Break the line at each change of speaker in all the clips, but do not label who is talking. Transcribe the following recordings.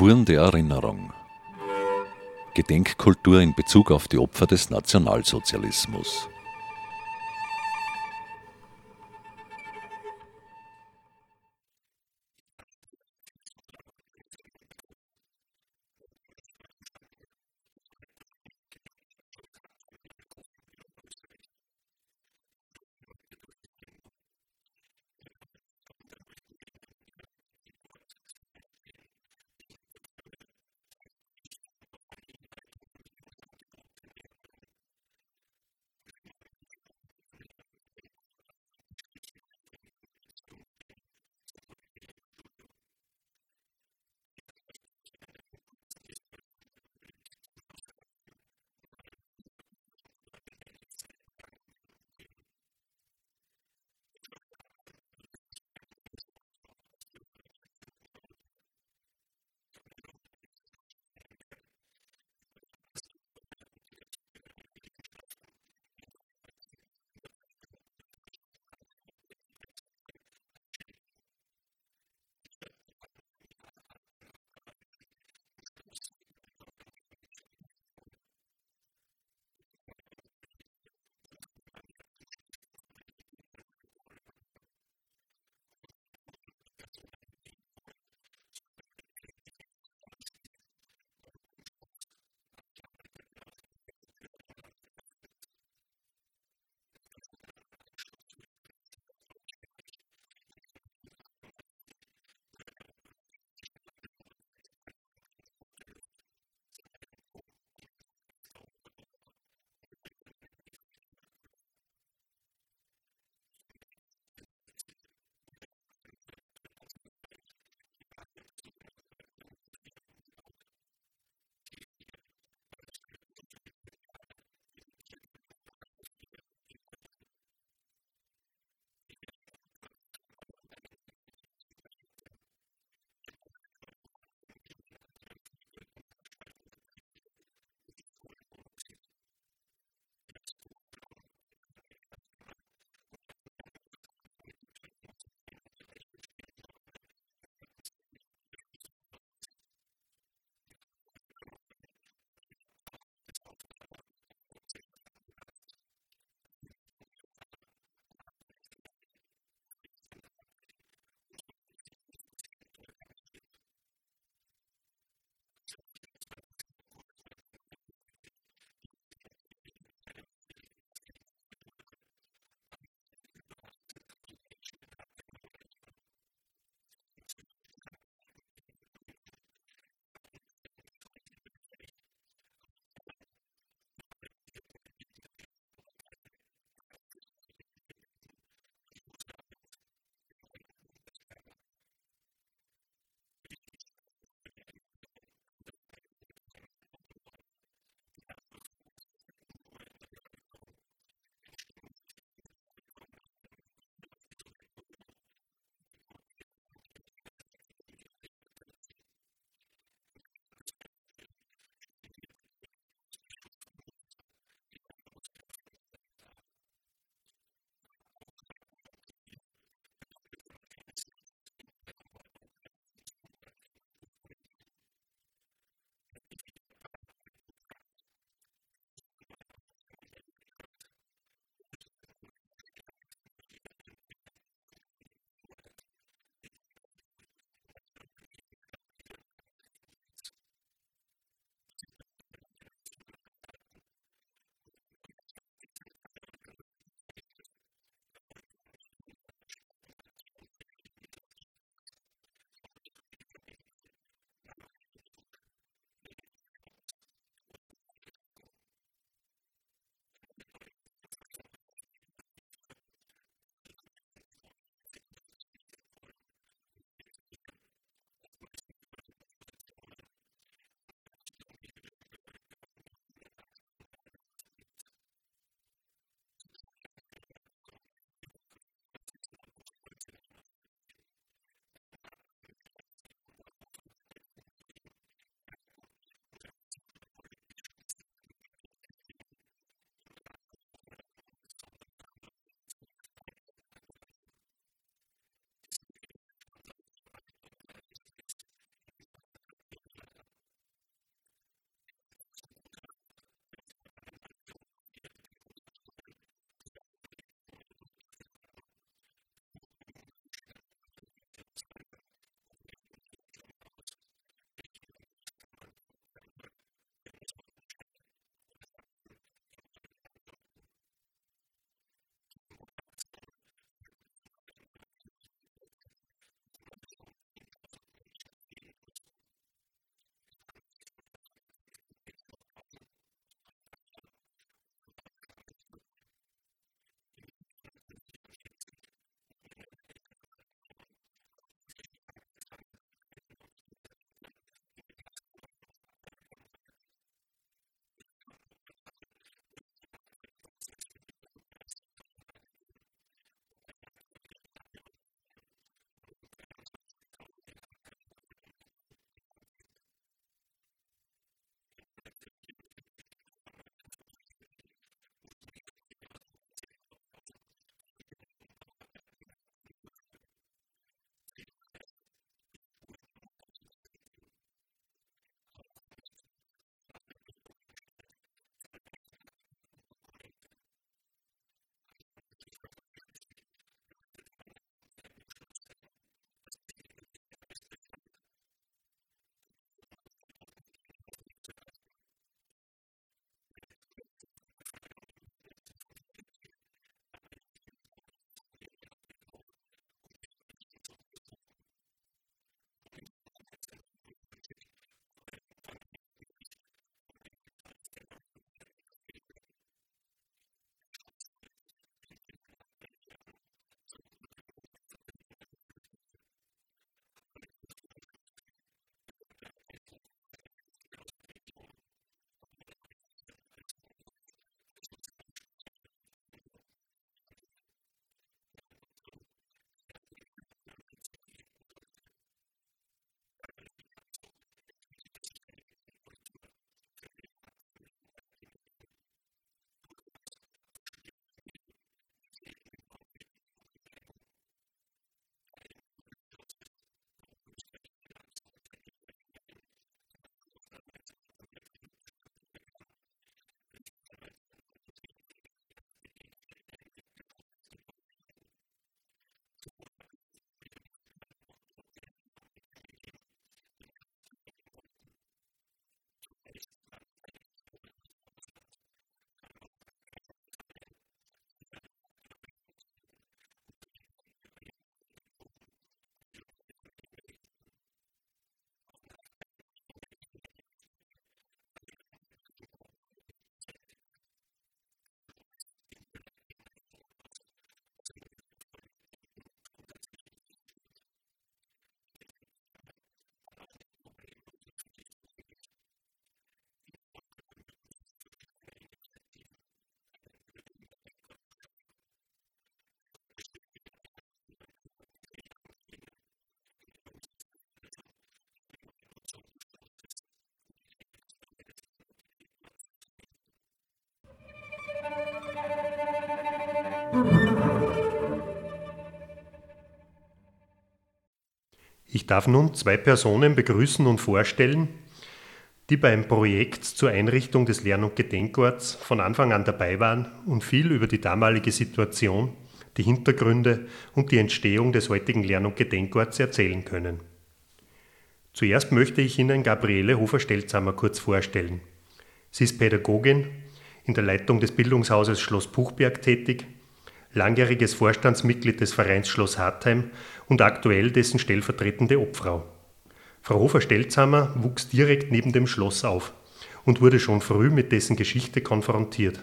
Spuren der Erinnerung. Gedenkkultur in Bezug auf die Opfer des Nationalsozialismus.
Ich darf nun zwei Personen begrüßen und vorstellen, die beim Projekt zur Einrichtung des Lern- und Gedenkorts von Anfang an dabei waren und viel über die damalige Situation, die Hintergründe und die Entstehung des heutigen Lern- und Gedenkorts erzählen können. Zuerst möchte ich Ihnen Gabriele Hofer-Stelzhammer kurz vorstellen. Sie ist Pädagogin, in der Leitung des Bildungshauses Schloss Buchberg tätig langjähriges Vorstandsmitglied des Vereins Schloss Hartheim und aktuell dessen stellvertretende Obfrau. Frau Hofer-Stelzhammer wuchs direkt neben dem Schloss auf und wurde schon früh mit dessen Geschichte konfrontiert.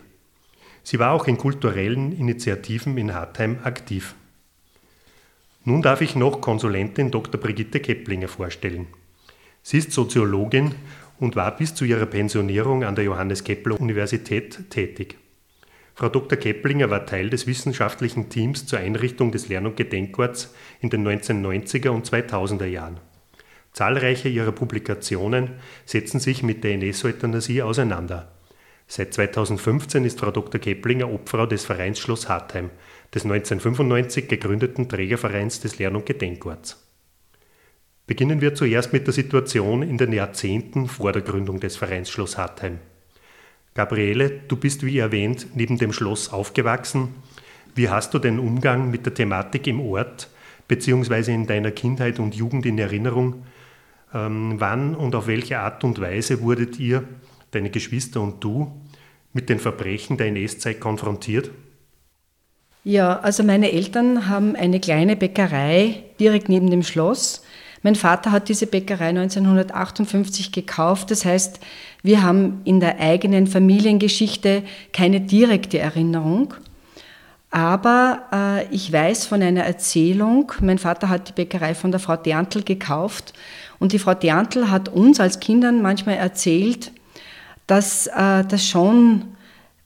Sie war auch in kulturellen Initiativen in Hartheim aktiv. Nun darf ich noch Konsulentin Dr. Brigitte Keplinger vorstellen. Sie ist Soziologin und war bis zu ihrer Pensionierung an der Johannes Kepler Universität tätig. Frau Dr. Keplinger war Teil des wissenschaftlichen Teams zur Einrichtung des Lern- und Gedenkorts in den 1990er und 2000er Jahren. Zahlreiche ihrer Publikationen setzen sich mit der NS-Euthanasie auseinander. Seit 2015 ist Frau Dr. Keplinger Obfrau des Vereins Schloss Hartheim, des 1995 gegründeten Trägervereins des Lern- und Gedenkorts. Beginnen wir zuerst mit der Situation in den Jahrzehnten vor der Gründung des Vereins Schloss Hartheim. Gabriele, du bist wie erwähnt neben dem Schloss aufgewachsen. Wie hast du den Umgang mit der Thematik im Ort bzw. in deiner Kindheit und Jugend in Erinnerung? Ähm, wann und auf welche Art und Weise wurdet ihr, deine Geschwister und du, mit den Verbrechen der NS-Zeit konfrontiert?
Ja, also meine Eltern haben eine kleine Bäckerei direkt neben dem Schloss. Mein Vater hat diese Bäckerei 1958 gekauft. Das heißt, wir haben in der eigenen Familiengeschichte keine direkte Erinnerung. Aber äh, ich weiß von einer Erzählung, mein Vater hat die Bäckerei von der Frau Derntl gekauft und die Frau Derntl hat uns als Kindern manchmal erzählt, dass äh, das schon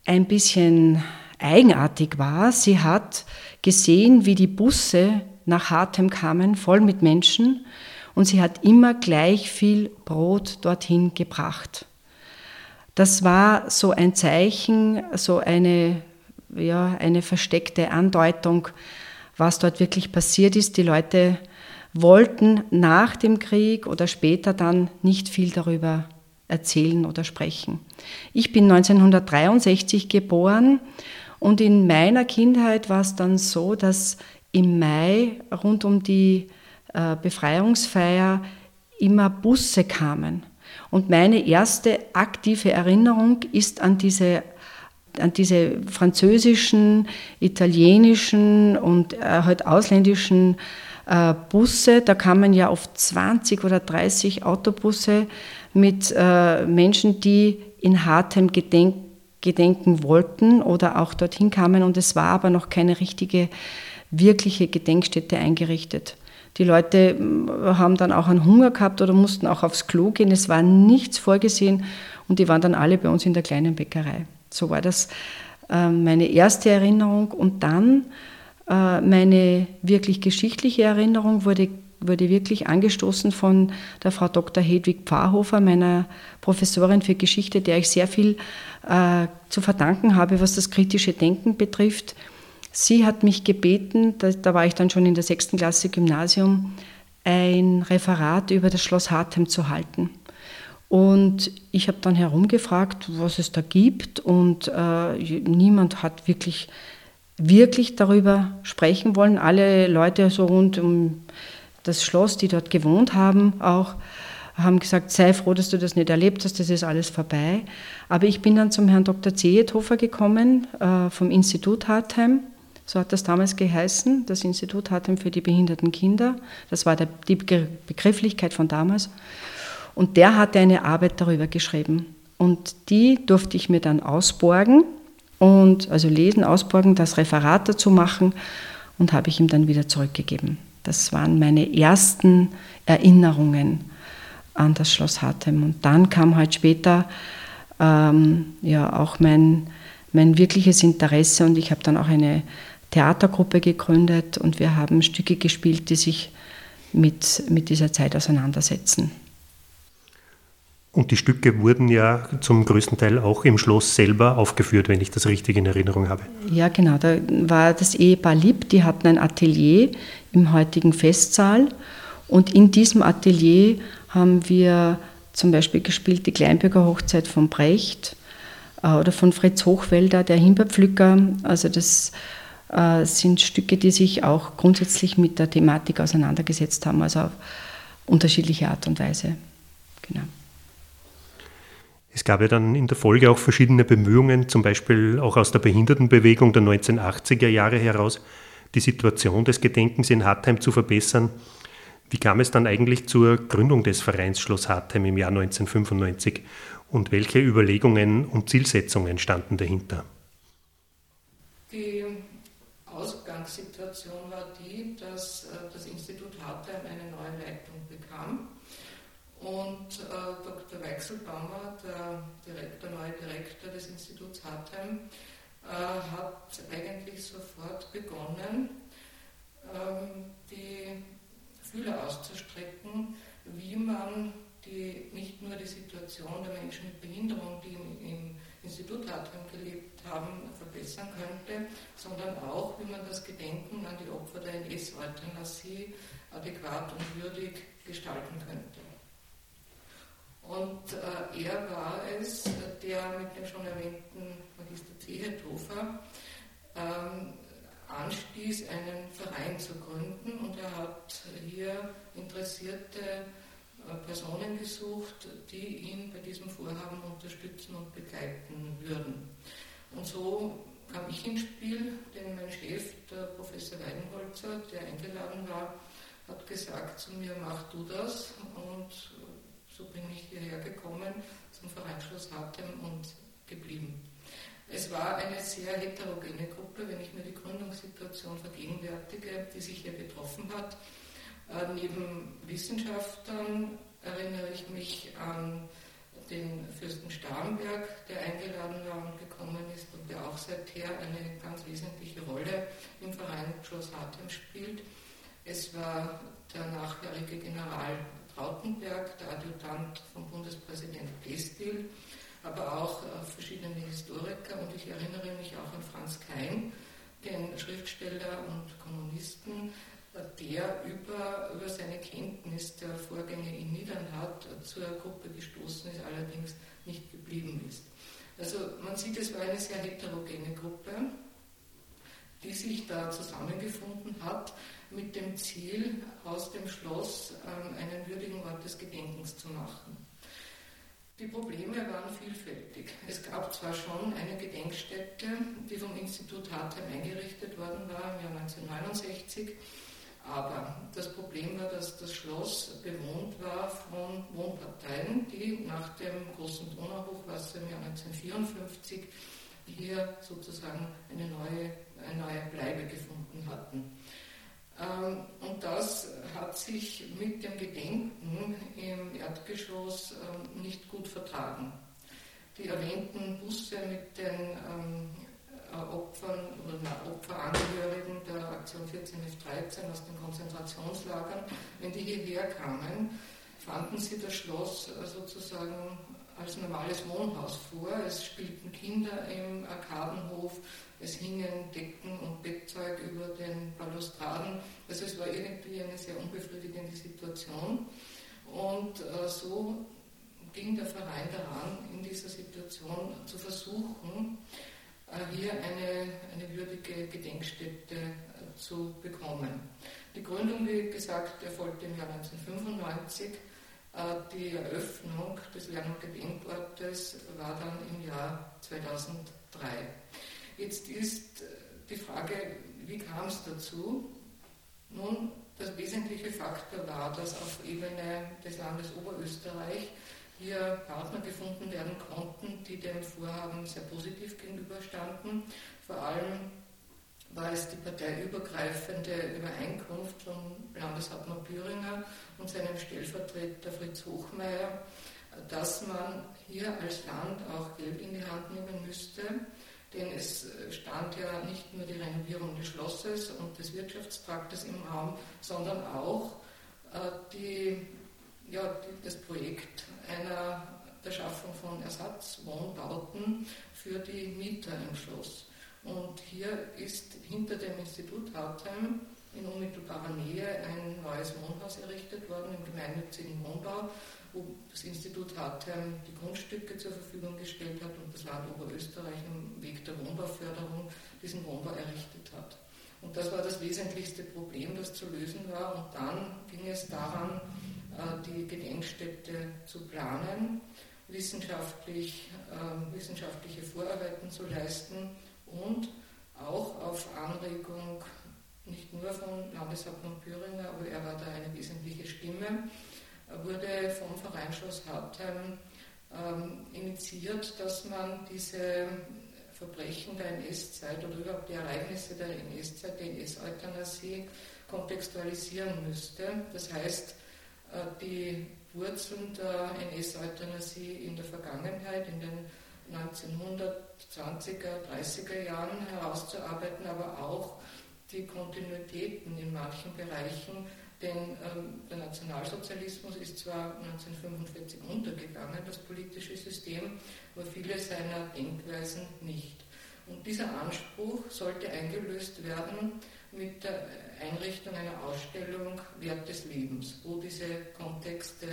ein bisschen eigenartig war. Sie hat gesehen, wie die Busse nach Hartem kamen, voll mit Menschen und sie hat immer gleich viel Brot dorthin gebracht. Das war so ein Zeichen, so eine, ja, eine versteckte Andeutung, was dort wirklich passiert ist. Die Leute wollten nach dem Krieg oder später dann nicht viel darüber erzählen oder sprechen. Ich bin 1963 geboren und in meiner Kindheit war es dann so, dass im Mai rund um die äh, Befreiungsfeier immer Busse kamen. Und meine erste aktive Erinnerung ist an diese, an diese französischen, italienischen und äh, halt ausländischen äh, Busse. Da kamen ja oft 20 oder 30 Autobusse mit Menschen, die in Hartem gedenk gedenken wollten oder auch dorthin kamen. Und es war aber noch keine richtige, wirkliche Gedenkstätte eingerichtet. Die Leute äh, haben dann auch einen Hunger gehabt oder mussten auch aufs Klo gehen. Es war nichts vorgesehen und die waren dann alle bei uns in der kleinen Bäckerei. So war das ähm, meine erste Erinnerung. Und dann äh, meine wirklich geschichtliche Erinnerung wurde, wurde wirklich angestoßen von der Frau Dr. Hedwig Pfarrhofer, meiner Professorin für Geschichte, der ich sehr viel äh, zu verdanken habe, was das kritische Denken betrifft. Sie hat mich gebeten, da, da war ich dann schon in der sechsten Klasse Gymnasium, ein Referat über das Schloss Hartheim zu halten. Und ich habe dann herumgefragt, was es da gibt und äh, niemand hat wirklich, wirklich darüber sprechen wollen. Alle Leute so rund um das Schloss, die dort gewohnt haben, auch haben gesagt, sei froh, dass du das nicht erlebt hast, das ist alles vorbei. Aber ich bin dann zum Herrn Dr. Zehethofer gekommen äh, vom Institut Hartheim so hat das damals geheißen, das Institut Hartem für die behinderten Kinder. Das war der, die Begrifflichkeit von damals. Und der hatte eine Arbeit darüber geschrieben. Und die durfte ich mir dann ausborgen und also lesen, ausborgen, das Referat dazu machen und habe ich ihm dann wieder zurückgegeben. Das waren meine ersten Erinnerungen an das Schloss Hartem. Und dann kam halt später ähm, ja auch mein, mein wirkliches Interesse und ich habe dann auch eine Theatergruppe gegründet und wir haben Stücke gespielt, die sich mit, mit dieser Zeit auseinandersetzen.
Und die Stücke wurden ja zum größten Teil auch im Schloss selber aufgeführt, wenn ich das richtig in Erinnerung habe.
Ja, genau. Da war das Ehepaar Lieb, die hatten ein Atelier im heutigen Festsaal Und in diesem Atelier haben wir zum Beispiel gespielt die Kleinbürger Hochzeit von Brecht äh, oder von Fritz Hochwälder, der Himbeerpflücker. Also das sind Stücke, die sich auch grundsätzlich mit der Thematik auseinandergesetzt haben, also auf unterschiedliche Art und Weise. Genau.
Es gab ja dann in der Folge auch verschiedene Bemühungen, zum Beispiel auch aus der Behindertenbewegung der 1980er Jahre heraus, die Situation des Gedenkens in Hartheim zu verbessern. Wie kam es dann eigentlich zur Gründung des Vereins Schloss Hartheim im Jahr 1995 und welche Überlegungen und Zielsetzungen standen dahinter?
Die Ausgangssituation war die, dass äh, das Institut Hartheim eine neue Leitung bekam und äh, Dr. Weichselbaumer, der, Direktor, neue Direktor des Instituts Hartheim, äh, hat eigentlich sofort begonnen, ähm, die Fühler auszustrecken, wie man die, nicht nur die Situation der Menschen mit Behinderung, die im, Institut Hartwang gelebt haben, verbessern könnte, sondern auch, wie man das Gedenken an die Opfer der NS-Euthanasie adäquat und würdig gestalten könnte. Und äh, er war es, der mit dem schon erwähnten Magister Zehethofer ähm, anstieß, einen Verein zu gründen und er hat hier interessierte äh, Personen gesucht, die ihn bei diesem Vorhaben unterstützen und begleiten würden. Und so kam ich ins Spiel, denn mein Chef, der Professor Weidenholzer, der eingeladen war, hat gesagt zu mir, mach du das. Und so bin ich hierher gekommen zum Vereinsschloss Hartem und geblieben. Es war eine sehr heterogene Gruppe, wenn ich mir die Gründungssituation vergegenwärtige, die sich hier getroffen hat. Äh, neben Wissenschaftlern erinnere ich mich an den Fürsten Starnberg, der eingeladen war und gekommen ist und der auch seither eine ganz wesentliche Rolle im Verein Schloss Hartem spielt. Es war der nachherige General Trautenberg, der Adjutant vom Bundespräsident Pestil, aber auch äh, verschiedene Historiker und ich erinnere mich auch an Franz Kein, den Schriftsteller und Kommunisten, der über, über seine Kenntnis der Vorgänge in Niedernhard zur Gruppe gestoßen ist, allerdings nicht geblieben ist. Also man sieht, es war eine sehr heterogene Gruppe, die sich da zusammengefunden hat mit dem Ziel, aus dem Schloss ähm, einen würdigen Ort des Gedenkens zu machen. Die Probleme waren vielfältig. Es gab zwar schon eine Gedenkstätte, die vom Institut Hartheim eingerichtet worden war im Jahr 1969, aber das Problem war, dass das Schloss bewohnt war von Wohnparteien, die nach dem großen Donauhochwasser im Jahr 1954 hier sozusagen eine neue, eine neue Bleibe gefunden hatten. Ähm, und das hat sich mit dem Gedenken im Erdgeschoss ähm, nicht gut vertragen. Die erwähnten Busse mit den ähm, äh, Opfern oder Opferangehörigen der Aktion 1413 aus den Konzentrationslagern, wenn die hierher kamen, fanden sie das Schloss äh, sozusagen als normales Wohnhaus vor. Es spielten Kinder im Arkadenhof, es hingen Decken und Bettzeug über den Balustraden. Also es war irgendwie eine sehr unbefriedigende Situation. Und äh, so ging der Verein daran, in dieser Situation zu versuchen, äh, hier eine, eine würdige Gedenkstätte äh, zu bekommen. Die Gründung, wie gesagt, erfolgte im Jahr 1995. Äh, die Eröffnung des Lern- und Gedenkortes war dann im Jahr 2003. Jetzt ist äh, die Frage, wie kam es dazu? Nun, das wesentliche Faktor war, dass auf Ebene des Landes Oberösterreich hier Partner gefunden werden konnten, die dem Vorhaben sehr positiv gegenüberstanden. Vor allem war es die parteiübergreifende Übereinkunft von Landeshauptmann Büringer und seinem Stellvertreter Fritz Hochmeier, dass man hier als Land auch Geld in die Hand nehmen müsste denn es stand ja nicht nur die Renovierung des Schlosses und des Wirtschaftstraktes im Raum, sondern auch äh, die, ja, das Projekt einer der Schaffung von Ersatzwohnbauten für die Mieter im Schloss. Und hier ist hinter dem Institut Hartheim in unmittelbarer Nähe ein neues Wohnhaus errichtet worden im gemeinnützigen Wohnbau, wo das Institut Hartheim die Grundstücke zur Verfügung gestellt hat und das Land Oberösterreich im Weg der Wohnbauförderung diesen Wohnbau errichtet hat. Und das war das wesentlichste Problem, das zu lösen war. Und dann ging es daran, die Gedenkstätte zu planen, wissenschaftlich, äh, wissenschaftliche Vorarbeiten zu leisten und auch auf Anregung nicht nur von Landeshauptmann Thüringer, aber er war da eine wesentliche Stimme, wurde vom Verein Schloss Hartheim ähm, initiiert, dass man diese Verbrechen der NS-Zeit oder überhaupt die Ereignisse der NS-Zeit, der NS-Euthanasie kontextualisieren müsste. Das heißt, äh, die Wurzeln der NS-Euthanasie in der Vergangenheit, in den 1920er, 30er Jahren herauszuarbeiten, aber auch die Kontinuitäten in manchen Bereichen, denn ähm, der Nationalsozialismus ist zwar 1945 untergegangen, das politische System, aber viele seiner Denkweisen nicht. Und dieser Anspruch sollte eingelöst werden mit der Einrichtung einer Ausstellung Wert des Lebens, wo diese Kontexte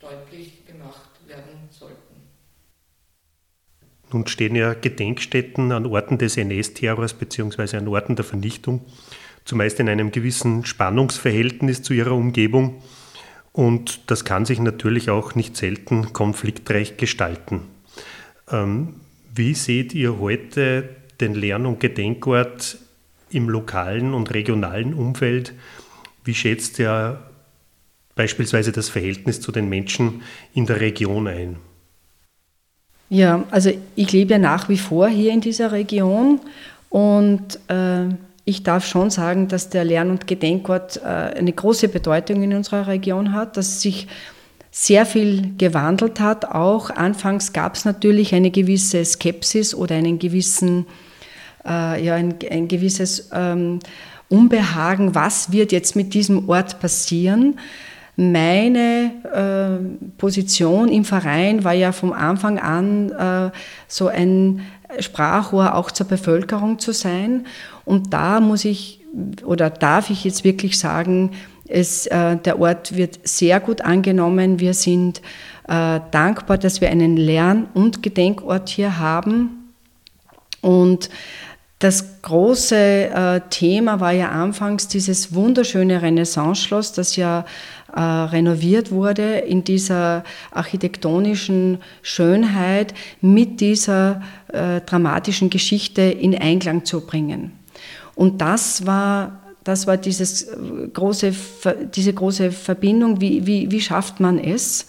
deutlich gemacht werden sollten.
Nun stehen ja Gedenkstätten an Orten des NS-Terrors bzw. an Orten der Vernichtung, zumeist in einem gewissen Spannungsverhältnis zu ihrer Umgebung. Und das kann sich natürlich auch nicht selten konfliktreich gestalten. Ähm, wie seht ihr heute den Lern- und Gedenkort im lokalen und regionalen Umfeld? Wie schätzt ihr beispielsweise das Verhältnis zu den Menschen in der Region ein?
Ja, also ich lebe ja nach wie vor hier in dieser Region und äh, ich darf schon sagen, dass der Lern- und Gedenkort äh, eine große Bedeutung in unserer Region hat, dass sich sehr viel gewandelt hat. Auch anfangs gab es natürlich eine gewisse Skepsis oder einen gewissen, äh, ja, ein, ein gewisses ähm, Unbehagen, was wird jetzt mit diesem Ort passieren. Meine äh, Position im Verein war ja vom Anfang an äh, so ein Sprachrohr auch zur Bevölkerung zu sein. Und da muss ich oder darf ich jetzt wirklich sagen, es, äh, der Ort wird sehr gut angenommen. Wir sind äh, dankbar, dass wir einen Lern- und Gedenkort hier haben. Und das große äh, Thema war ja anfangs dieses wunderschöne Renaissance-Schloss, das ja äh, renoviert wurde in dieser architektonischen Schönheit mit dieser äh, dramatischen Geschichte in Einklang zu bringen. Und das war, das war dieses große, diese große Verbindung, wie, wie, wie schafft man es,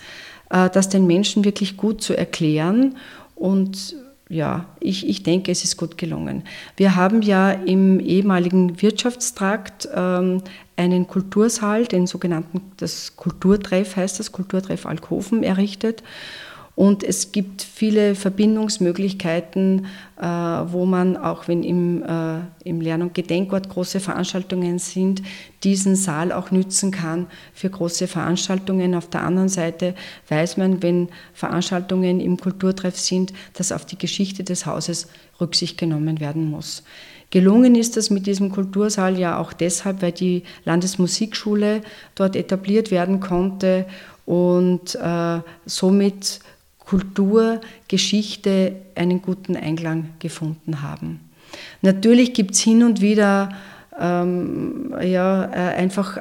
äh, das den Menschen wirklich gut zu erklären und ja, ich, ich denke, es ist gut gelungen. Wir haben ja im ehemaligen Wirtschaftstrakt ähm, einen Kultursaal, den sogenannten, das Kulturtreff heißt das, Kulturtreff Alkoven errichtet. Und es gibt viele Verbindungsmöglichkeiten, äh, wo man, auch wenn im, äh, im Lern- und Gedenkort große Veranstaltungen sind, diesen Saal auch nützen kann für große Veranstaltungen. Auf der anderen Seite weiß man, wenn Veranstaltungen im Kulturtreff sind, dass auf die Geschichte des Hauses Rücksicht genommen werden muss. Gelungen ist das mit diesem Kultursaal ja auch deshalb, weil die Landesmusikschule dort etabliert werden konnte und äh, somit Kultur, Geschichte einen guten Einklang gefunden haben. Natürlich gibt es hin und wieder ähm, ja, äh, einfach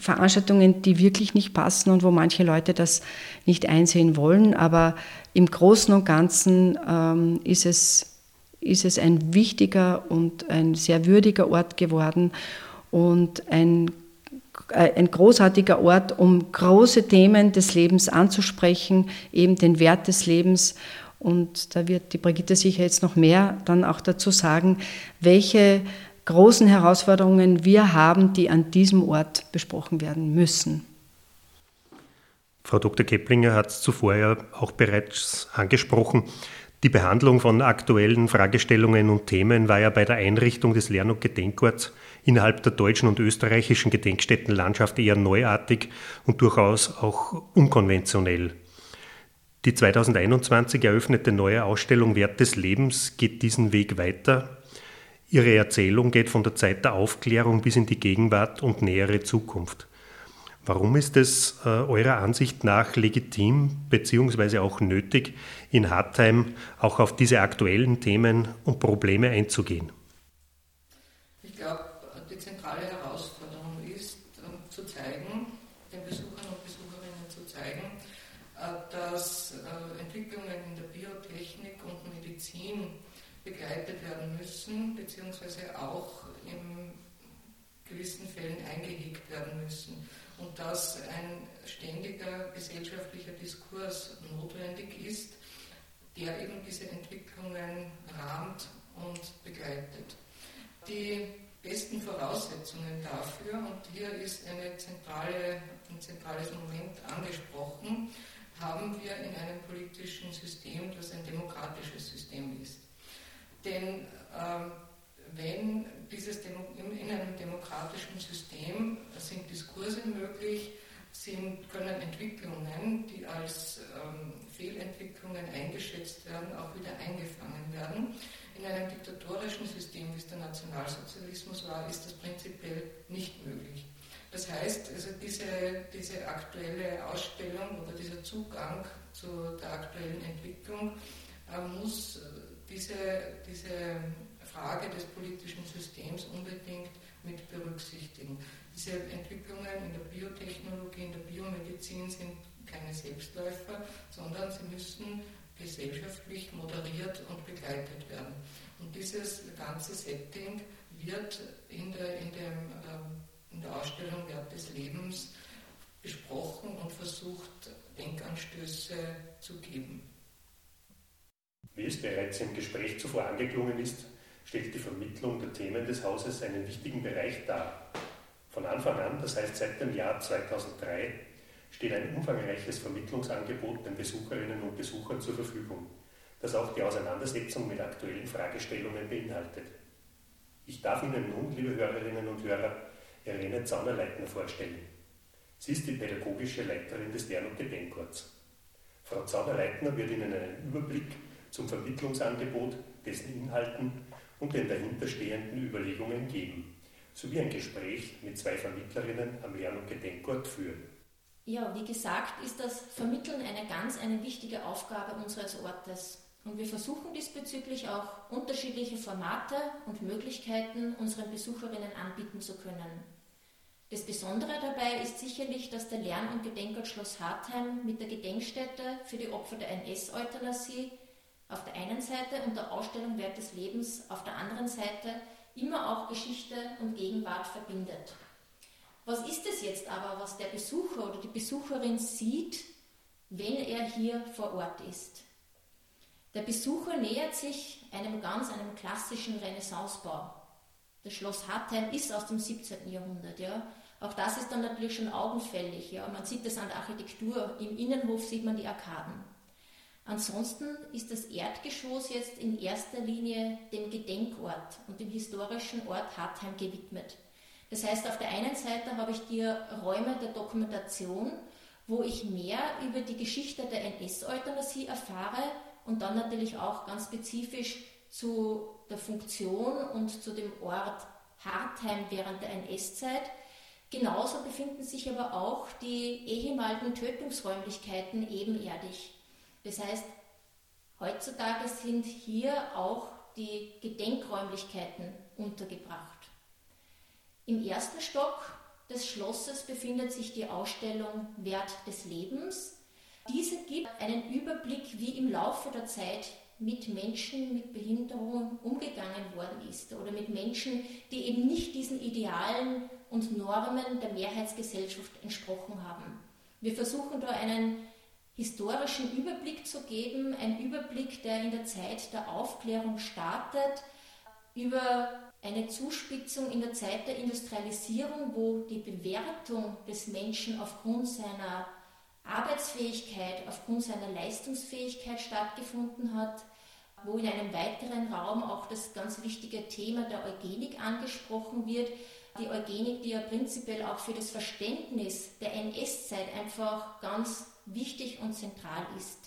Veranstaltungen, die wirklich nicht passen und wo manche Leute das nicht einsehen wollen, aber im Großen und Ganzen ähm, ist, es, ist es ein wichtiger und ein sehr würdiger Ort geworden und ein äh, ein großartiger Ort, um große Themen des Lebens anzusprechen, eben den Wert des Lebens. Und da wird die Brigitte sicher jetzt noch mehr dann auch dazu sagen, welche großen Herausforderungen wir haben, die an diesem Ort besprochen werden müssen.
Frau Dr. Keplinger hat es zuvor ja auch bereits angesprochen. Die Behandlung von aktuellen Fragestellungen und Themen war ja bei der Einrichtung des Lern- und Gedenkorts innerhalb der deutschen und österreichischen Gedenkstättenlandschaft eher neuartig und durchaus auch unkonventionell. Die 2021 eröffnete neue Ausstellung Wert des Lebens geht diesen Weg weiter. Ihre Erzählung geht von der Zeit der Aufklärung bis in die Gegenwart und nähere Zukunft. Warum ist es äh, eurer Ansicht nach legitim bzw. auch nötig, in Hartheim auch auf diese aktuellen Themen und Probleme einzugehen?
Ich glaube, die zentrale Herausforderung ist, äh, zu zeigen, den Besuchern und Besucherinnen zu zeigen, äh, dass äh, Entwicklungen in der Biotechnik und Medizin begleitet werden müssen, beziehungsweise auch in gewissen Fällen eingehegt werden müssen und dass ein ständiger gesellschaftlicher Diskurs notwendig ist, der eben diese Entwicklungen rahmt und begleitet. Die besten Voraussetzungen dafür, und hier ist zentrale, ein zentrales Moment angesprochen, haben wir in einem politischen System, das ein demokratisches System ist. Denn ähm, wenn dieses in einem demokratischen System sind Diskurse möglich, sind, können Entwicklungen, die als ähm, Fehlentwicklungen eingeschätzt werden, auch wieder eingefangen werden. In einem diktatorischen System, wie es der Nationalsozialismus war, ist das prinzipiell nicht möglich. Das heißt, also diese, diese aktuelle Ausstellung oder dieser Zugang zu der aktuellen Entwicklung äh, muss diese, diese Frage des politischen Systems unbedingt mit berücksichtigen. Diese Entwicklungen in der Biotechnologie, in der Biomedizin sind keine Selbstläufer, sondern sie müssen gesellschaftlich moderiert und begleitet werden. Und dieses ganze Setting wird in der, in dem, ähm, in der Ausstellung Wert des Lebens besprochen und versucht, Denkanstöße zu geben.
Wie es bereits im Gespräch zuvor angeklungen ist, stellt die Vermittlung der Themen des Hauses einen wichtigen Bereich dar. Von Anfang an, das heißt seit dem Jahr 2003, steht ein umfangreiches Vermittlungsangebot den Besucherinnen und Besuchern zur Verfügung, das auch die Auseinandersetzung mit aktuellen Fragestellungen beinhaltet. Ich darf Ihnen nun, liebe Hörerinnen und Hörer, Irene Zauner-Leitner vorstellen. Sie ist die pädagogische Leiterin des Lern- und Gedenkorts. Frau Zauner-Leitner wird Ihnen einen Überblick zum Vermittlungsangebot, dessen Inhalten und den dahinterstehenden Überlegungen geben, sowie ein Gespräch mit zwei Vermittlerinnen am Lern- und Gedenkort führen.
Ja, wie gesagt, ist das Vermitteln eine ganz eine wichtige Aufgabe unseres Ortes. Und wir versuchen diesbezüglich auch unterschiedliche Formate und Möglichkeiten unseren Besucherinnen anbieten zu können. Das Besondere dabei ist sicherlich, dass der Lern- und Gedenkort Schloss Hartheim mit der Gedenkstätte für die Opfer der NS-Euthanasie auf der einen Seite und der Ausstellung Wert des Lebens auf der anderen Seite immer auch Geschichte und Gegenwart verbindet. Was ist es jetzt aber, was der Besucher oder die Besucherin sieht, wenn er hier vor Ort ist? Der Besucher nähert sich einem ganz, einem klassischen Renaissancebau. Das Schloss Hartheim ist aus dem 17. Jahrhundert. Ja. Auch das ist dann natürlich schon augenfällig. Ja. Man sieht es an der Architektur. Im Innenhof sieht man die Arkaden. Ansonsten ist das Erdgeschoss jetzt in erster Linie dem Gedenkort und dem historischen Ort Hartheim gewidmet. Das heißt, auf der einen Seite habe ich hier Räume der Dokumentation, wo ich mehr über die Geschichte der NS-Euthanasie erfahre und dann natürlich auch ganz spezifisch zu der Funktion und zu dem Ort Hartheim während der NS-Zeit. Genauso befinden sich aber auch die ehemaligen Tötungsräumlichkeiten ebenerdig. Das heißt, heutzutage sind hier auch die Gedenkräumlichkeiten untergebracht. Im ersten Stock des Schlosses befindet sich die Ausstellung Wert des Lebens. Diese gibt einen Überblick, wie im Laufe der Zeit mit Menschen mit Behinderungen umgegangen worden ist oder mit Menschen, die eben nicht diesen Idealen und Normen der Mehrheitsgesellschaft entsprochen haben. Wir versuchen da einen historischen Überblick zu geben, ein Überblick, der in der Zeit der Aufklärung startet, über eine Zuspitzung in der Zeit der Industrialisierung, wo die Bewertung des Menschen aufgrund seiner Arbeitsfähigkeit, aufgrund seiner Leistungsfähigkeit stattgefunden hat, wo in einem weiteren Raum auch das ganz wichtige Thema der Eugenik angesprochen wird. Die Eugenik, die ja prinzipiell auch für das Verständnis der NS-Zeit einfach ganz wichtig und zentral ist.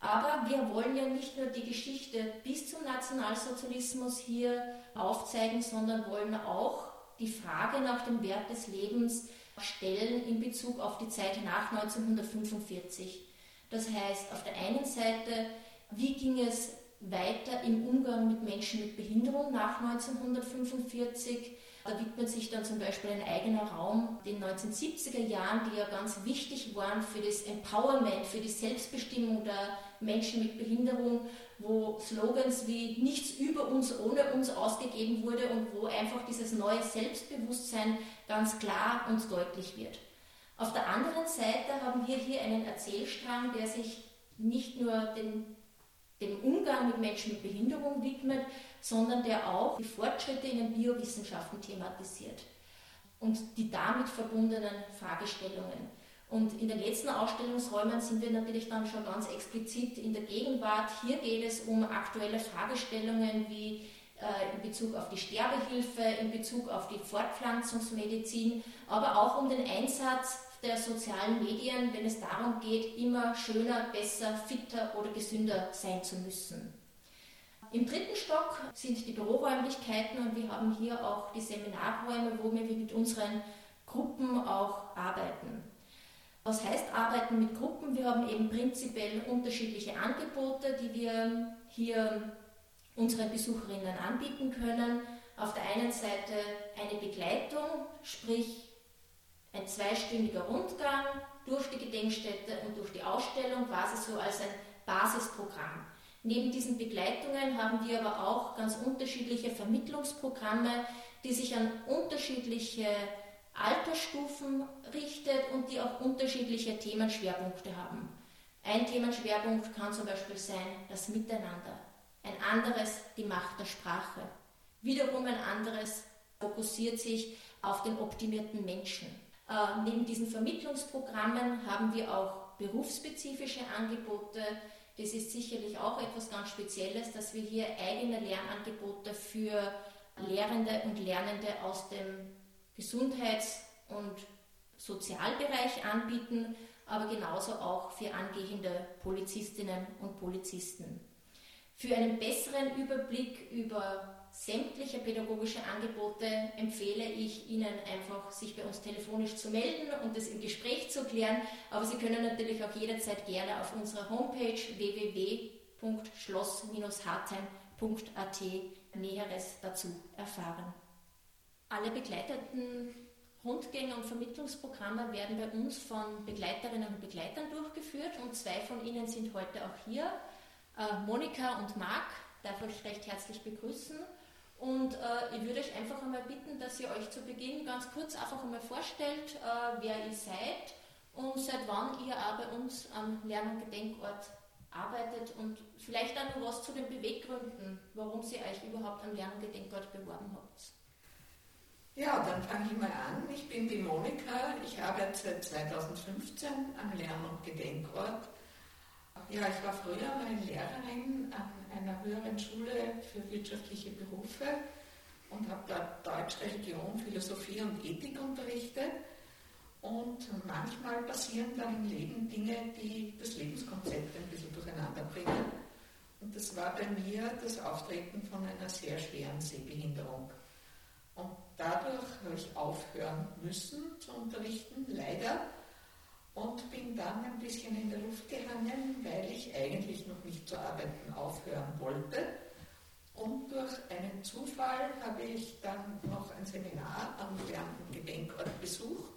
Aber wir wollen ja nicht nur die Geschichte bis zum Nationalsozialismus hier aufzeigen, sondern wollen auch die Frage nach dem Wert des Lebens stellen in Bezug auf die Zeit nach 1945. Das heißt, auf der einen Seite, wie ging es weiter im Umgang mit Menschen mit Behinderung nach 1945? Da widmet sich dann zum Beispiel ein eigener Raum den 1970er Jahren, die ja ganz wichtig waren für das Empowerment, für die Selbstbestimmung der Menschen mit Behinderung, wo Slogans wie nichts über uns, ohne uns ausgegeben wurde und wo einfach dieses neue Selbstbewusstsein ganz klar und deutlich wird. Auf der anderen Seite haben wir hier einen Erzählstrang, der sich nicht nur den, dem Umgang mit Menschen mit Behinderung widmet, sondern der auch die Fortschritte in den Biowissenschaften thematisiert und die damit verbundenen Fragestellungen. Und in den letzten Ausstellungsräumen sind wir natürlich dann schon ganz explizit in der Gegenwart. Hier geht es um aktuelle Fragestellungen wie äh, in Bezug auf die Sterbehilfe, in Bezug auf die Fortpflanzungsmedizin, aber auch um den Einsatz der sozialen Medien, wenn es darum geht, immer schöner, besser, fitter oder gesünder sein zu müssen. Im dritten Stock sind die Büroräumlichkeiten und wir haben hier auch die Seminarräume, wo wir mit unseren Gruppen auch arbeiten. Was heißt arbeiten mit Gruppen? Wir haben eben prinzipiell unterschiedliche Angebote, die wir hier unseren Besucherinnen anbieten können. Auf der einen Seite eine Begleitung, sprich ein zweistündiger Rundgang durch die Gedenkstätte und durch die Ausstellung, quasi so als ein Basisprogramm. Neben diesen Begleitungen haben wir aber auch ganz unterschiedliche Vermittlungsprogramme, die sich an unterschiedliche Altersstufen richtet und die auch unterschiedliche Themenschwerpunkte haben. Ein Themenschwerpunkt kann zum Beispiel sein das Miteinander, ein anderes die Macht der Sprache. Wiederum ein anderes fokussiert sich auf den optimierten Menschen. Äh, neben diesen Vermittlungsprogrammen haben wir auch berufsspezifische Angebote. Das ist sicherlich auch etwas ganz Spezielles, dass wir hier eigene Lernangebote für Lehrende und Lernende aus dem Gesundheits- und Sozialbereich anbieten, aber genauso auch für angehende Polizistinnen und Polizisten. Für einen besseren Überblick über sämtliche pädagogische Angebote empfehle ich Ihnen einfach, sich bei uns telefonisch zu melden und das im Gespräch zu klären. Aber Sie können natürlich auch jederzeit gerne auf unserer Homepage www.schloss-hartheim.at Näheres dazu erfahren. Alle begleiteten Rundgänge und Vermittlungsprogramme werden bei uns von Begleiterinnen und Begleitern durchgeführt und zwei von ihnen sind heute auch hier. Äh, Monika und Marc darf ich recht herzlich begrüßen. Und äh, ich würde euch einfach einmal bitten, dass ihr euch zu Beginn ganz kurz einfach einmal vorstellt, äh, wer ihr seid und seit wann ihr auch bei uns am Lern- und Gedenkort arbeitet und vielleicht auch noch was zu den Beweggründen, warum ihr euch überhaupt am Lern- und Gedenkort beworben habt.
Ja, dann fange ich mal an. Ich bin die Monika. Ich arbeite seit 2015 am Lern- und Gedenkort. Ja, ich war früher mal Lehrerin an einer höheren Schule für wirtschaftliche Berufe und habe dort Deutsch, Religion, Philosophie und Ethik unterrichtet. Und manchmal passieren dann im Leben Dinge, die das Lebenskonzept ein bisschen durcheinander bringen. Und das war bei mir das Auftreten von einer sehr schweren Sehbehinderung. Und dadurch habe ich aufhören müssen zu unterrichten, leider, und bin dann ein bisschen in der Luft gehangen, weil ich eigentlich noch nicht zu arbeiten aufhören wollte. Und durch einen Zufall habe ich dann noch ein Seminar am Lernenden Gedenkort besucht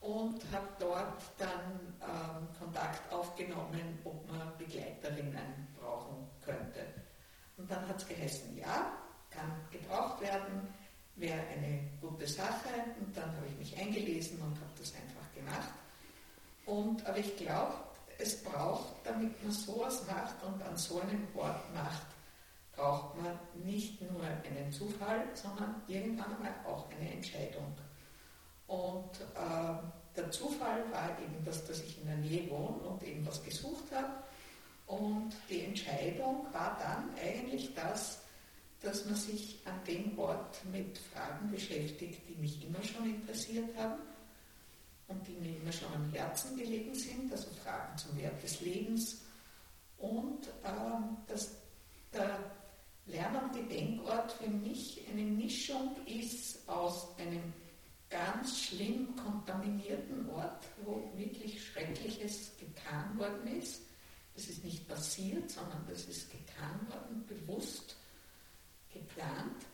und habe dort dann ähm, Kontakt aufgenommen, ob man Begleiterinnen brauchen könnte. Und dann hat es geheißen, ja, kann gebraucht werden wäre eine gute Sache. Und dann habe ich mich eingelesen und habe das einfach gemacht. Und, aber ich glaube, es braucht, damit man sowas macht und an so einem Ort macht, braucht man nicht nur einen Zufall, sondern irgendwann einmal auch eine Entscheidung. Und äh, der Zufall war eben, dass, dass ich in der Nähe wohne und eben was gesucht habe. Und die Entscheidung war dann eigentlich das, dass man sich an dem Ort mit Fragen beschäftigt, die mich immer schon interessiert haben und die mir immer schon am Herzen gelegen sind, also Fragen zum Wert des Lebens und äh, dass der Lern- und Gedenkort für mich eine Mischung ist aus einem ganz schlimm kontaminierten Ort, wo wirklich Schreckliches getan worden ist. Das ist nicht passiert, sondern das ist getan worden, bewusst geplant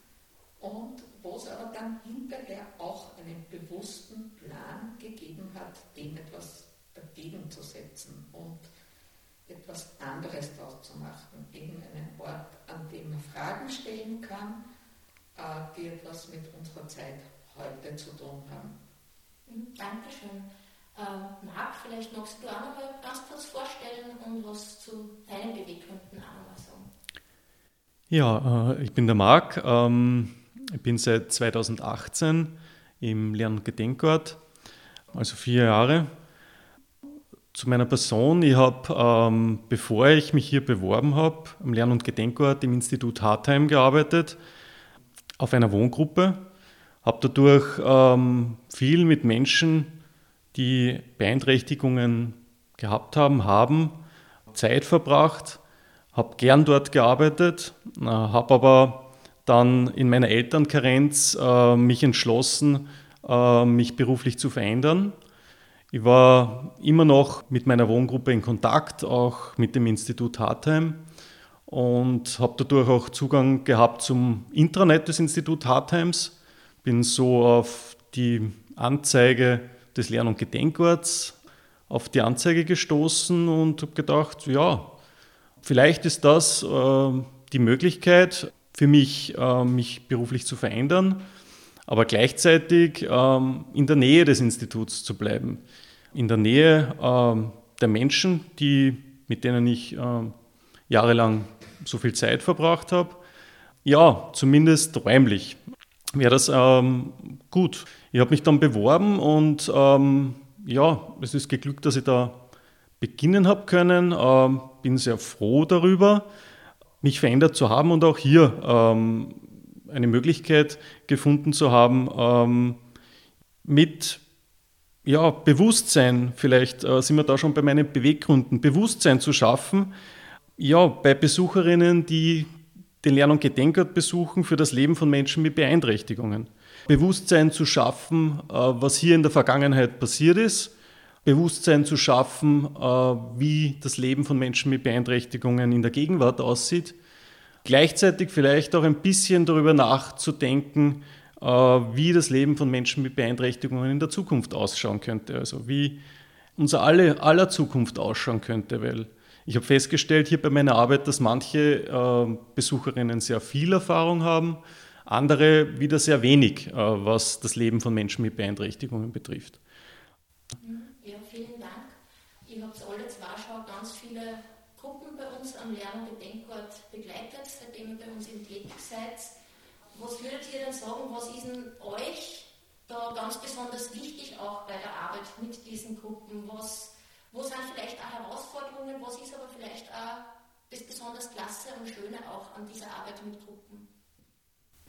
und wo es aber dann hinterher auch einen bewussten Plan gegeben hat, dem etwas dagegen zu setzen und etwas anderes daraus zu machen. Eben einen Ort, an dem man Fragen stellen kann, äh, die etwas mit unserer Zeit heute zu tun haben.
Mhm, Dankeschön. Äh, Marc, vielleicht magst du auch noch mal ganz kurz vorstellen und was zu deinen Beweggründen auch noch mal sagen.
Ja, äh, ich bin der Marc. Ähm, ich bin seit 2018 im Lern- und Gedenkort, also vier Jahre. Zu meiner Person, ich habe, ähm, bevor ich mich hier beworben habe, am Lern- und Gedenkort im Institut Hartheim gearbeitet, auf einer Wohngruppe. Habe dadurch ähm, viel mit Menschen, die Beeinträchtigungen gehabt haben, haben Zeit verbracht, habe gern dort gearbeitet, äh, habe aber dann in meiner Elternkarenz äh, mich entschlossen, äh, mich beruflich zu verändern. Ich war immer noch mit meiner Wohngruppe in Kontakt, auch mit dem Institut Hartheim und habe dadurch auch Zugang gehabt zum Intranet des Institut Hartheims. Bin so auf die Anzeige des Lern- und Gedenkorts, auf die Anzeige gestoßen und habe gedacht, ja, vielleicht ist das äh, die Möglichkeit, für mich, äh, mich beruflich zu verändern, aber gleichzeitig ähm, in der Nähe des Instituts zu bleiben, in der Nähe ähm, der Menschen, die, mit denen ich ähm, jahrelang so viel Zeit verbracht habe. Ja, zumindest räumlich wäre das gut. Ich habe mich dann beworben und ja, es ist geglückt, dass ich da beginnen habe können. Bin sehr froh darüber mich verändert zu haben und auch hier ähm, eine Möglichkeit gefunden zu haben, ähm, mit ja, Bewusstsein, vielleicht äh, sind wir da schon bei meinen Beweggründen, Bewusstsein zu schaffen, ja, bei Besucherinnen, die den Lern- und Gedenkort besuchen für das Leben von Menschen mit Beeinträchtigungen. Bewusstsein zu schaffen, äh, was hier in der Vergangenheit passiert ist, Bewusstsein zu schaffen, äh, wie das Leben von Menschen mit Beeinträchtigungen in der Gegenwart aussieht. Gleichzeitig vielleicht auch ein bisschen darüber nachzudenken, äh, wie das Leben von Menschen mit Beeinträchtigungen in der Zukunft ausschauen könnte. Also wie unser alle, aller Zukunft ausschauen könnte. Weil ich habe festgestellt hier bei meiner Arbeit, dass manche äh, Besucherinnen sehr viel Erfahrung haben, andere wieder sehr wenig, was das Leben von Menschen mit Beeinträchtigungen betrifft.
Ja, vielen Dank. Ihr habt alle zwei schon ganz viele Gruppen bei uns am Lern- und Gedenkort begleitet, seitdem ihr bei uns eben tätig seid. Was würdet ihr denn sagen, was ist denn euch da ganz besonders wichtig auch bei der Arbeit mit diesen Gruppen? Was, wo sind vielleicht auch Herausforderungen, was ist aber vielleicht auch das besonders Klasse und Schöne auch an dieser Arbeit mit Gruppen?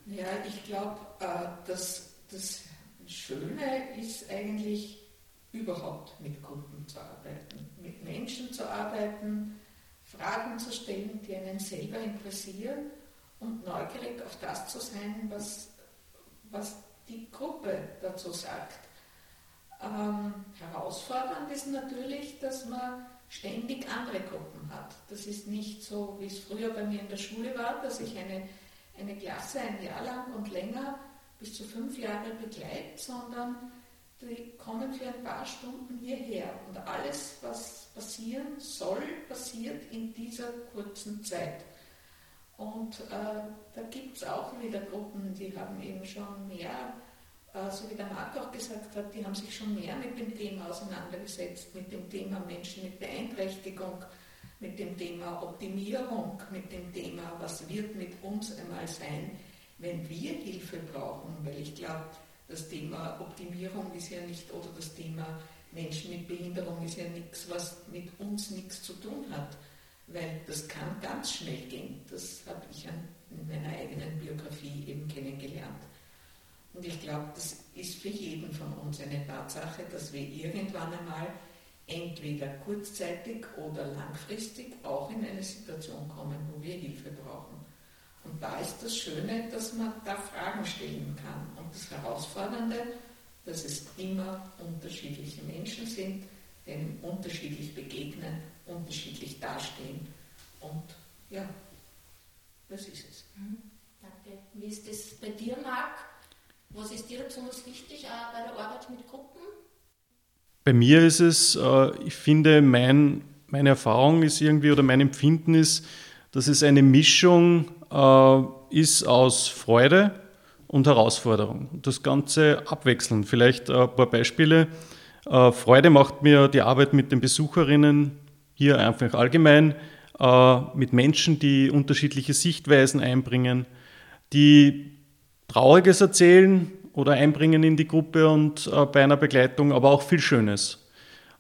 Ja, ich glaube, äh, dass das Schöne ist eigentlich überhaupt mit Gruppen zu arbeiten, mit Menschen zu arbeiten, Fragen zu stellen, die einen selber interessieren und neugierig auf das zu sein, was, was die Gruppe dazu sagt. Ähm, herausfordernd ist natürlich, dass man ständig andere Gruppen hat. Das ist nicht so, wie es früher bei mir in der Schule war, dass ich eine, eine Klasse ein Jahr lang und länger bis zu fünf Jahre begleite, sondern die kommen für ein paar Stunden hierher und alles, was passieren soll, passiert in dieser kurzen Zeit. Und äh, da gibt es auch wieder Gruppen, die haben eben schon mehr, äh, so wie der Marc auch gesagt hat, die haben sich schon mehr mit dem Thema auseinandergesetzt, mit dem Thema Menschen mit Beeinträchtigung, mit dem Thema Optimierung, mit dem Thema, was wird mit uns einmal sein, wenn wir Hilfe brauchen, weil ich glaube, das Thema Optimierung ist ja nicht, oder das Thema Menschen mit Behinderung ist ja nichts, was mit uns nichts zu tun hat, weil das kann ganz schnell gehen. Das habe ich in meiner eigenen Biografie eben kennengelernt. Und ich glaube, das ist für jeden von uns eine Tatsache, dass wir irgendwann einmal entweder kurzzeitig oder langfristig auch in eine Situation kommen, wo wir Hilfe brauchen. Und da ist das Schöne, dass man da Fragen stellen kann. Und das Herausfordernde, dass es immer unterschiedliche Menschen sind, denen unterschiedlich begegnen, unterschiedlich dastehen. Und ja, das ist es.
Mhm. Danke. Wie ist das bei dir, Marc? Was ist dir besonders wichtig äh, bei der Arbeit mit Gruppen?
Bei mir ist es, äh, ich finde, mein, meine Erfahrung ist irgendwie oder mein Empfinden ist, dass es eine Mischung äh, ist aus Freude und Herausforderung. Das Ganze abwechselnd. Vielleicht ein paar Beispiele. Freude macht mir die Arbeit mit den Besucherinnen hier einfach allgemein, mit Menschen, die unterschiedliche Sichtweisen einbringen, die Trauriges erzählen oder einbringen in die Gruppe und äh, bei einer Begleitung, aber auch viel Schönes.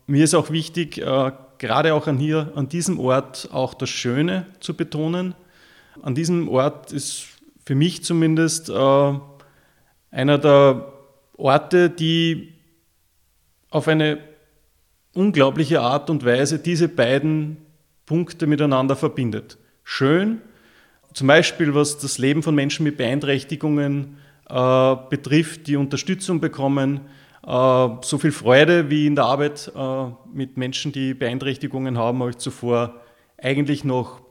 Mir ist auch wichtig, äh, gerade auch an hier, an diesem Ort auch das Schöne zu betonen. An diesem Ort ist für mich zumindest äh, einer der Orte, die auf eine unglaubliche Art und Weise diese beiden Punkte miteinander verbindet. Schön zum Beispiel was das Leben von Menschen mit Beeinträchtigungen äh, betrifft, die Unterstützung bekommen, äh, so viel Freude wie in der Arbeit äh, mit Menschen, die Beeinträchtigungen haben, habe ich zuvor eigentlich noch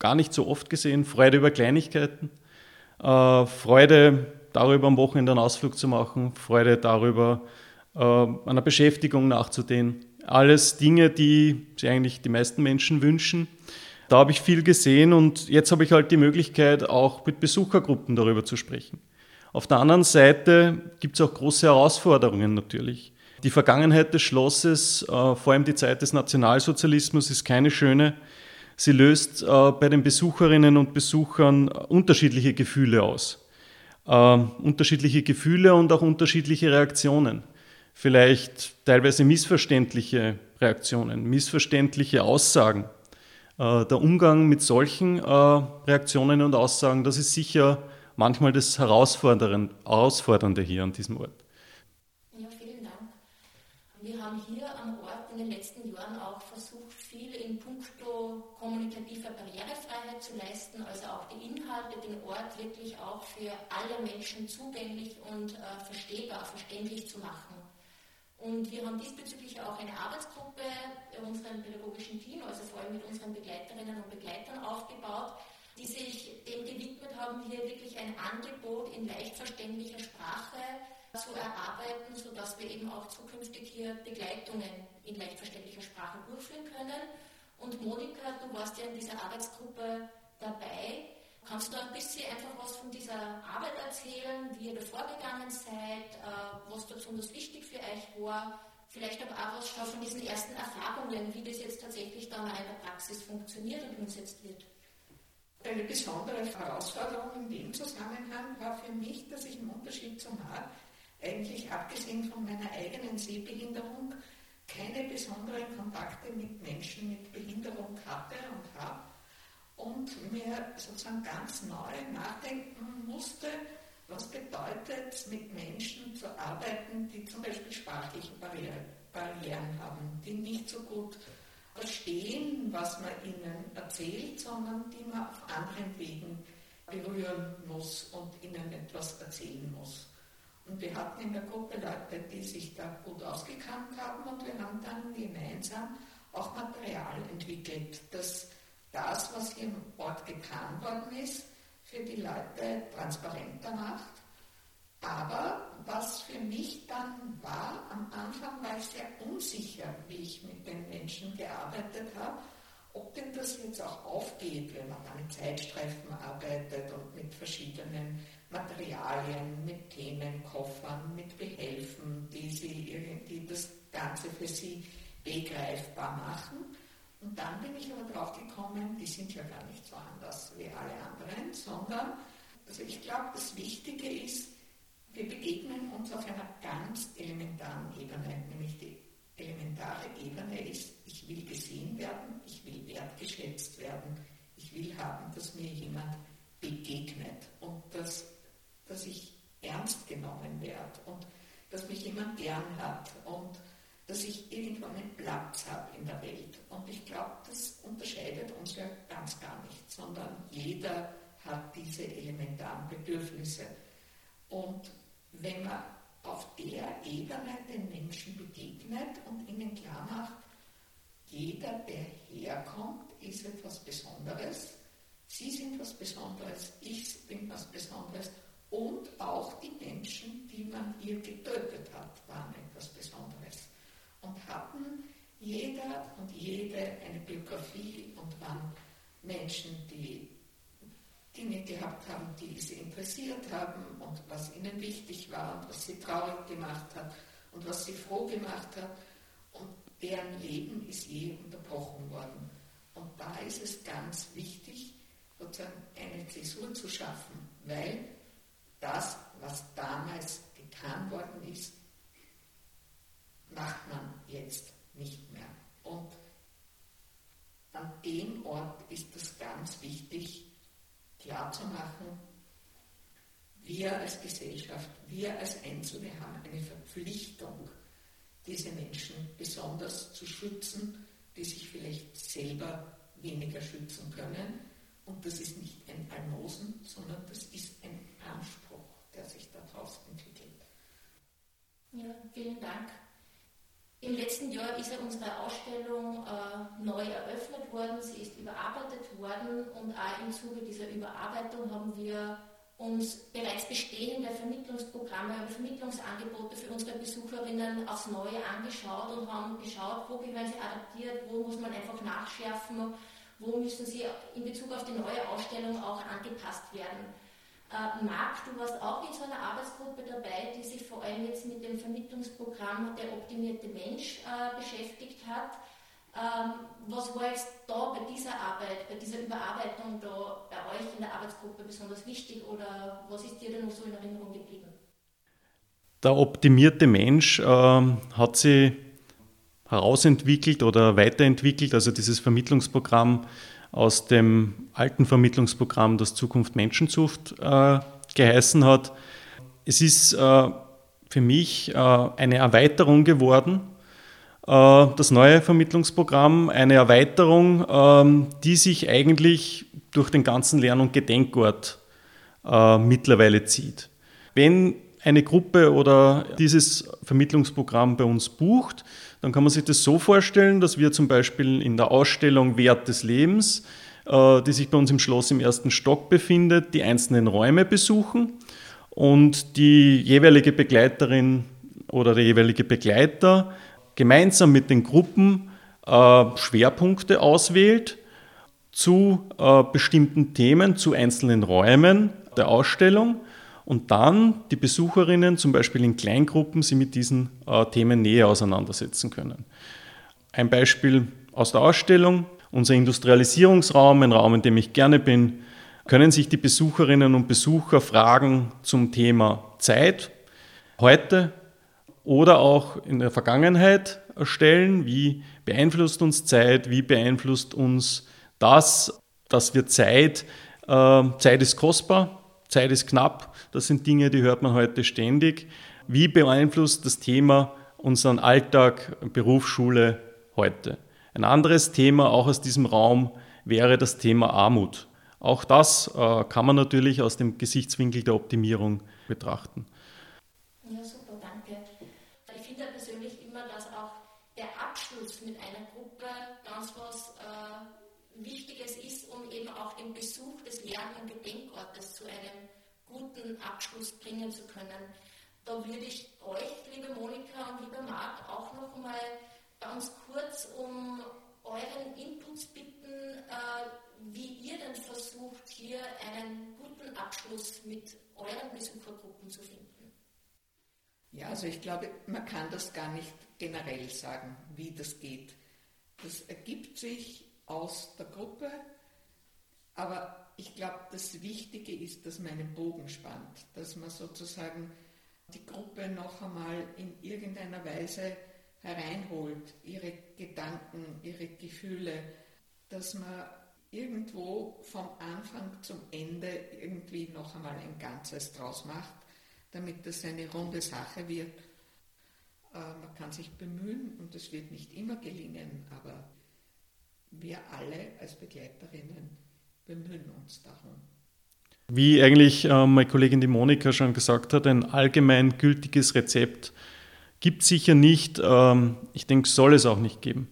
gar nicht so oft gesehen. Freude über Kleinigkeiten, äh, Freude darüber, am Wochenende einen Ausflug zu machen, Freude darüber, äh, einer Beschäftigung nachzudehnen. Alles Dinge, die sich eigentlich die meisten Menschen wünschen. Da habe ich viel gesehen und jetzt habe ich halt die Möglichkeit, auch mit Besuchergruppen darüber zu sprechen. Auf der anderen Seite gibt es auch große Herausforderungen natürlich. Die Vergangenheit des Schlosses, äh, vor allem die Zeit des Nationalsozialismus, ist keine schöne. Sie löst äh, bei den Besucherinnen und Besuchern unterschiedliche Gefühle aus. Äh, unterschiedliche Gefühle und auch unterschiedliche Reaktionen. Vielleicht teilweise missverständliche Reaktionen, missverständliche Aussagen. Äh, der Umgang mit solchen äh, Reaktionen und Aussagen, das ist sicher manchmal das Herausfordernde hier an diesem Ort.
Ja, vielen Dank. Wir haben hier am Ort in den letzten Jahren auch versucht, viel in puncto kommunikativer Barrierefreiheit zu leisten, also auch die Inhalte, den Ort wirklich auch für alle Menschen zugänglich und äh, verstehbar, verständlich zu machen. Und wir haben diesbezüglich auch eine Arbeitsgruppe bei unserem pädagogischen Team, also vor allem mit unseren Begleiterinnen und Begleitern aufgebaut, die sich dem gewidmet haben, hier wirklich ein Angebot in leicht verständlicher Sprache zu erarbeiten, sodass wir eben auch zukünftig hier Begleitungen in leicht verständlicher Sprache durchführen können. Und Monika, du warst ja in dieser Arbeitsgruppe dabei. Kannst du ein bisschen einfach was von dieser Arbeit erzählen, wie ihr da vorgegangen seid, äh, was da besonders wichtig für euch war? Vielleicht aber auch was von diesen ersten Erfahrungen, wie das jetzt tatsächlich dann in der Praxis funktioniert und umgesetzt wird.
Eine besondere Herausforderung in dem Zusammenhang war für mich, dass ich im Unterschied zum Marc eigentlich abgesehen von meiner eigenen Sehbehinderung keine besonderen Kontakte mit Menschen mit Behinderung hatte und habe und mir sozusagen ganz neu nachdenken musste, was bedeutet es, mit Menschen zu arbeiten, die zum Beispiel sprachliche Barrieren haben, die nicht so gut verstehen, was man ihnen erzählt, sondern die man auf anderen Wegen berühren muss und ihnen etwas erzählen muss. Und wir hatten in der Gruppe Leute, die sich da gut ausgekannt haben und wir haben dann gemeinsam auch Material entwickelt, das das, was hier im Ort getan worden ist, für die Leute transparenter macht. Aber was für mich dann war, am Anfang war ich sehr unsicher, wie ich mit den Menschen gearbeitet habe, ob denn das jetzt auch aufgeht, wenn man mit Zeitstreifen arbeitet und mit verschiedenen Materialien, mit Themenkoffern, mit Behelfen, die, sie irgendwie das Ganze für sie begreifbar machen. Und dann bin ich aber drauf gekommen, die sind ja gar nicht so anders wie alle anderen, sondern, also ich glaube, das Wichtige ist, wir begegnen uns auf einer ganz elementaren Ebene, nämlich die elementare Ebene ist, ich will gesehen werden, ich will wertgeschätzt werden, ich will haben, dass mir jemand begegnet und dass, dass ich ernst genommen werde und dass mich jemand gern hat und dass ich irgendwo einen Platz habe in der Welt. Und ich glaube, das unterscheidet uns ja ganz gar nicht, sondern jeder hat diese elementaren Bedürfnisse. Und wenn man auf der Ebene den Menschen begegnet und ihnen klar macht, jeder, der herkommt, ist etwas Besonderes. Sie sind was Besonderes, ich bin was Besonderes und auch die Menschen, die man hier getötet hat, waren etwas Besonderes und hatten jeder und jede eine Biografie und waren Menschen, die Dinge gehabt haben, die sie interessiert haben und was ihnen wichtig war und was sie traurig gemacht hat und was sie froh gemacht hat. Und deren Leben ist je unterbrochen worden. Und da ist es ganz wichtig, sozusagen eine Zäsur zu schaffen, weil das, was damals getan worden ist, macht man jetzt nicht mehr. Und an dem Ort ist es ganz wichtig, klarzumachen, wir als Gesellschaft, wir als Einzelne haben eine Verpflichtung, diese Menschen besonders zu schützen, die sich vielleicht selber weniger schützen können. Und das ist nicht ein Almosen, sondern das ist ein Anspruch, der sich daraus entwickelt.
Ja, vielen Dank. Im letzten Jahr ist ja unsere Ausstellung äh, neu eröffnet worden, sie ist überarbeitet worden und auch im Zuge dieser Überarbeitung haben wir uns bereits bestehende Vermittlungsprogramme und Vermittlungsangebote für unsere Besucherinnen aufs Neue angeschaut und haben geschaut, wo werden sie adaptiert, wo muss man einfach nachschärfen, wo müssen sie in Bezug auf die neue Ausstellung auch angepasst werden. Äh, Marc, du warst auch in so einer Arbeitsgruppe dabei, die sich vor allem jetzt mit dem Vermittlungsprogramm Der optimierte Mensch äh, beschäftigt hat. Ähm, was war jetzt da bei dieser Arbeit, bei dieser Überarbeitung da bei euch in der Arbeitsgruppe besonders wichtig oder was ist dir denn noch so in Erinnerung geblieben?
Der optimierte Mensch äh, hat sich herausentwickelt oder weiterentwickelt, also dieses Vermittlungsprogramm aus dem alten Vermittlungsprogramm, das Zukunft Menschenzucht äh, geheißen hat. Es ist äh, für mich äh, eine Erweiterung geworden, äh, das neue Vermittlungsprogramm, eine Erweiterung, ähm, die sich eigentlich durch den ganzen Lern- und Gedenkort äh, mittlerweile zieht. Wenn eine Gruppe oder dieses Vermittlungsprogramm bei uns bucht, dann kann man sich das so vorstellen, dass wir zum Beispiel in der Ausstellung Wert des Lebens, äh, die sich bei uns im Schloss im ersten Stock befindet, die einzelnen Räume besuchen. Und die jeweilige Begleiterin oder der jeweilige Begleiter gemeinsam mit den Gruppen äh, Schwerpunkte auswählt zu äh, bestimmten Themen, zu einzelnen Räumen der Ausstellung und dann die Besucherinnen zum Beispiel in Kleingruppen sie mit diesen äh, Themen näher auseinandersetzen können. Ein Beispiel aus der Ausstellung, unser Industrialisierungsraum, ein Raum, in dem ich gerne bin, können sich die Besucherinnen und Besucher Fragen zum Thema Zeit heute oder auch in der Vergangenheit stellen. Wie beeinflusst uns Zeit? Wie beeinflusst uns das, dass wir Zeit, äh, Zeit ist kostbar, Zeit ist knapp, das sind Dinge, die hört man heute ständig. Wie beeinflusst das Thema unseren Alltag, Berufsschule heute? Ein anderes Thema, auch aus diesem Raum, wäre das Thema Armut. Auch das äh, kann man natürlich aus dem Gesichtswinkel der Optimierung betrachten.
Ja, super, danke. Ich finde persönlich immer, dass auch der Abschluss mit einer Gruppe ganz was äh, Wichtiges ist, um eben auch den Besuch des Lern- und Gedenkortes zu einem guten Abschluss bringen zu können. Da würde ich euch, liebe Monika und lieber Marc, auch noch mal ganz kurz um euren Inputs bitten, äh, wie ihr denn versucht, hier einen guten Abschluss mit euren Besuchergruppen zu finden.
Ja, also ich glaube, man kann das gar nicht generell sagen, wie das geht. Das ergibt sich aus der Gruppe, aber ich glaube, das Wichtige ist, dass man einen Bogen spannt, dass man sozusagen die Gruppe noch einmal in irgendeiner Weise hereinholt, ihre Gedanken, ihre Gefühle, dass man irgendwo vom Anfang zum Ende irgendwie noch einmal ein Ganzes draus macht, damit das eine runde Sache wird. Äh, man kann sich bemühen und es wird nicht immer gelingen, aber wir alle als Begleiterinnen bemühen uns darum.
Wie eigentlich äh, meine Kollegin die Monika schon gesagt hat, ein allgemein gültiges Rezept gibt es sicher nicht. Ähm, ich denke, soll es auch nicht geben.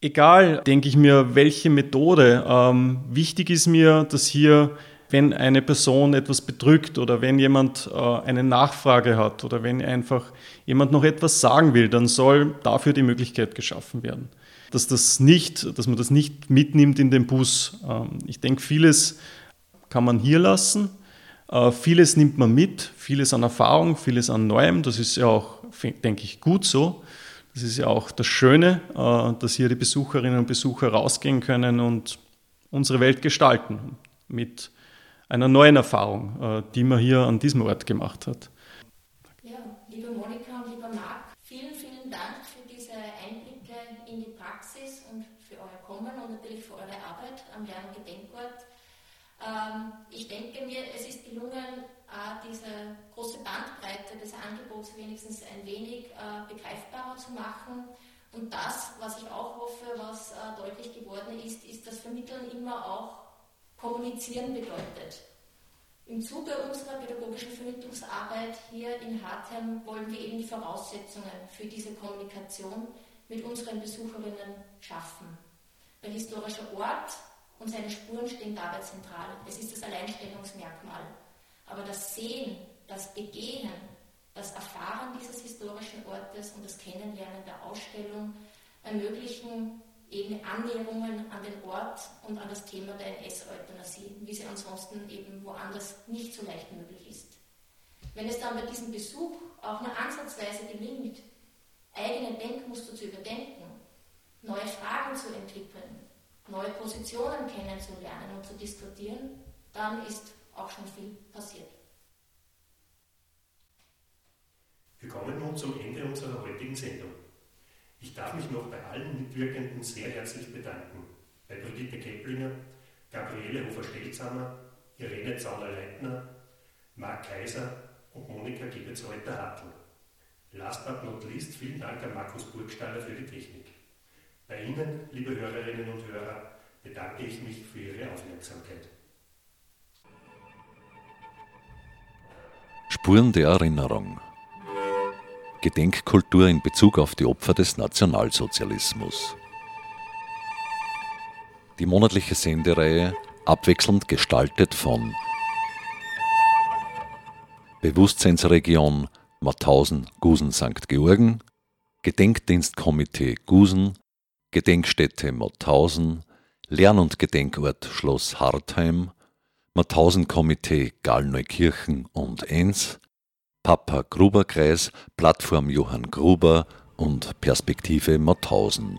Egal, denke ich mir, welche Methode. Ähm, wichtig ist mir, dass hier, wenn eine Person etwas bedrückt oder wenn jemand äh, eine Nachfrage hat oder wenn einfach jemand noch etwas sagen will, dann soll dafür die Möglichkeit geschaffen werden. Dass, das nicht, dass man das nicht mitnimmt in den Bus. Ähm, ich denke, vieles kann man hier lassen. Äh, vieles nimmt man mit, vieles an Erfahrung, vieles an Neuem. Das ist ja auch, denke ich, gut so. Das ist ja auch das Schöne, äh, dass hier die Besucherinnen und Besucher rausgehen können und unsere Welt gestalten mit einer neuen Erfahrung, äh, die man hier an diesem Ort gemacht hat.
Ja, liebe Monika und lieber Marc, vielen, vielen Dank für diese Einblicke in die Praxis und für euer Kommen und natürlich für eure Arbeit am Lern- Gedenkort. Ähm, ich denke mir, es ist gelungen, äh, diese große Bandbreite des Angebots wenigstens ein wenig äh, begreifbarer zu machen. Und das, was ich auch hoffe, was äh, deutlich geworden ist, ist, dass Vermitteln immer auch kommunizieren bedeutet. Im Zuge unserer pädagogischen Vermittlungsarbeit hier in Hartheim wollen wir eben die Voraussetzungen für diese Kommunikation mit unseren Besucherinnen schaffen. Der historische Ort und seine Spuren stehen dabei zentral. Es ist das Alleinstellungsmerkmal. Aber das Sehen, das Begehen, das Erfahren dieses historischen Ortes und das Kennenlernen der Ausstellung ermöglichen eben Annäherungen an den Ort und an das Thema der NS-Euthanasie, wie sie ansonsten eben woanders nicht so leicht möglich ist. Wenn es dann bei diesem Besuch auch nur ansatzweise gelingt, eigene Denkmuster zu überdenken, neue Fragen zu entwickeln, neue Positionen kennenzulernen und zu diskutieren, dann ist auch schon viel passiert.
Wir kommen nun zum Ende unserer heutigen Sendung. Ich darf mich noch bei allen Mitwirkenden sehr herzlich bedanken. Bei Brigitte Keplinger, Gabriele Hofer-Stelzamer, Irene Zauner-Leitner, Marc Kaiser und Monika Gebetsreuter-Hartl. Last but not least, vielen Dank an Markus Burgstaller für die Technik. Bei Ihnen, liebe Hörerinnen und Hörer, bedanke ich mich für Ihre Aufmerksamkeit.
Spuren der Erinnerung. Gedenkkultur in Bezug auf die Opfer des Nationalsozialismus. Die monatliche Sendereihe abwechselnd gestaltet von Bewusstseinsregion Mauthausen, Gusen, St. Georgen, Gedenkdienstkomitee Gusen, Gedenkstätte Mauthausen, Lern- und Gedenkort Schloss Hartheim, Mauthausen-Komitee Gallneukirchen und Enns, Papa Gruber Kreis, Plattform Johann Gruber und Perspektive Mauthausen.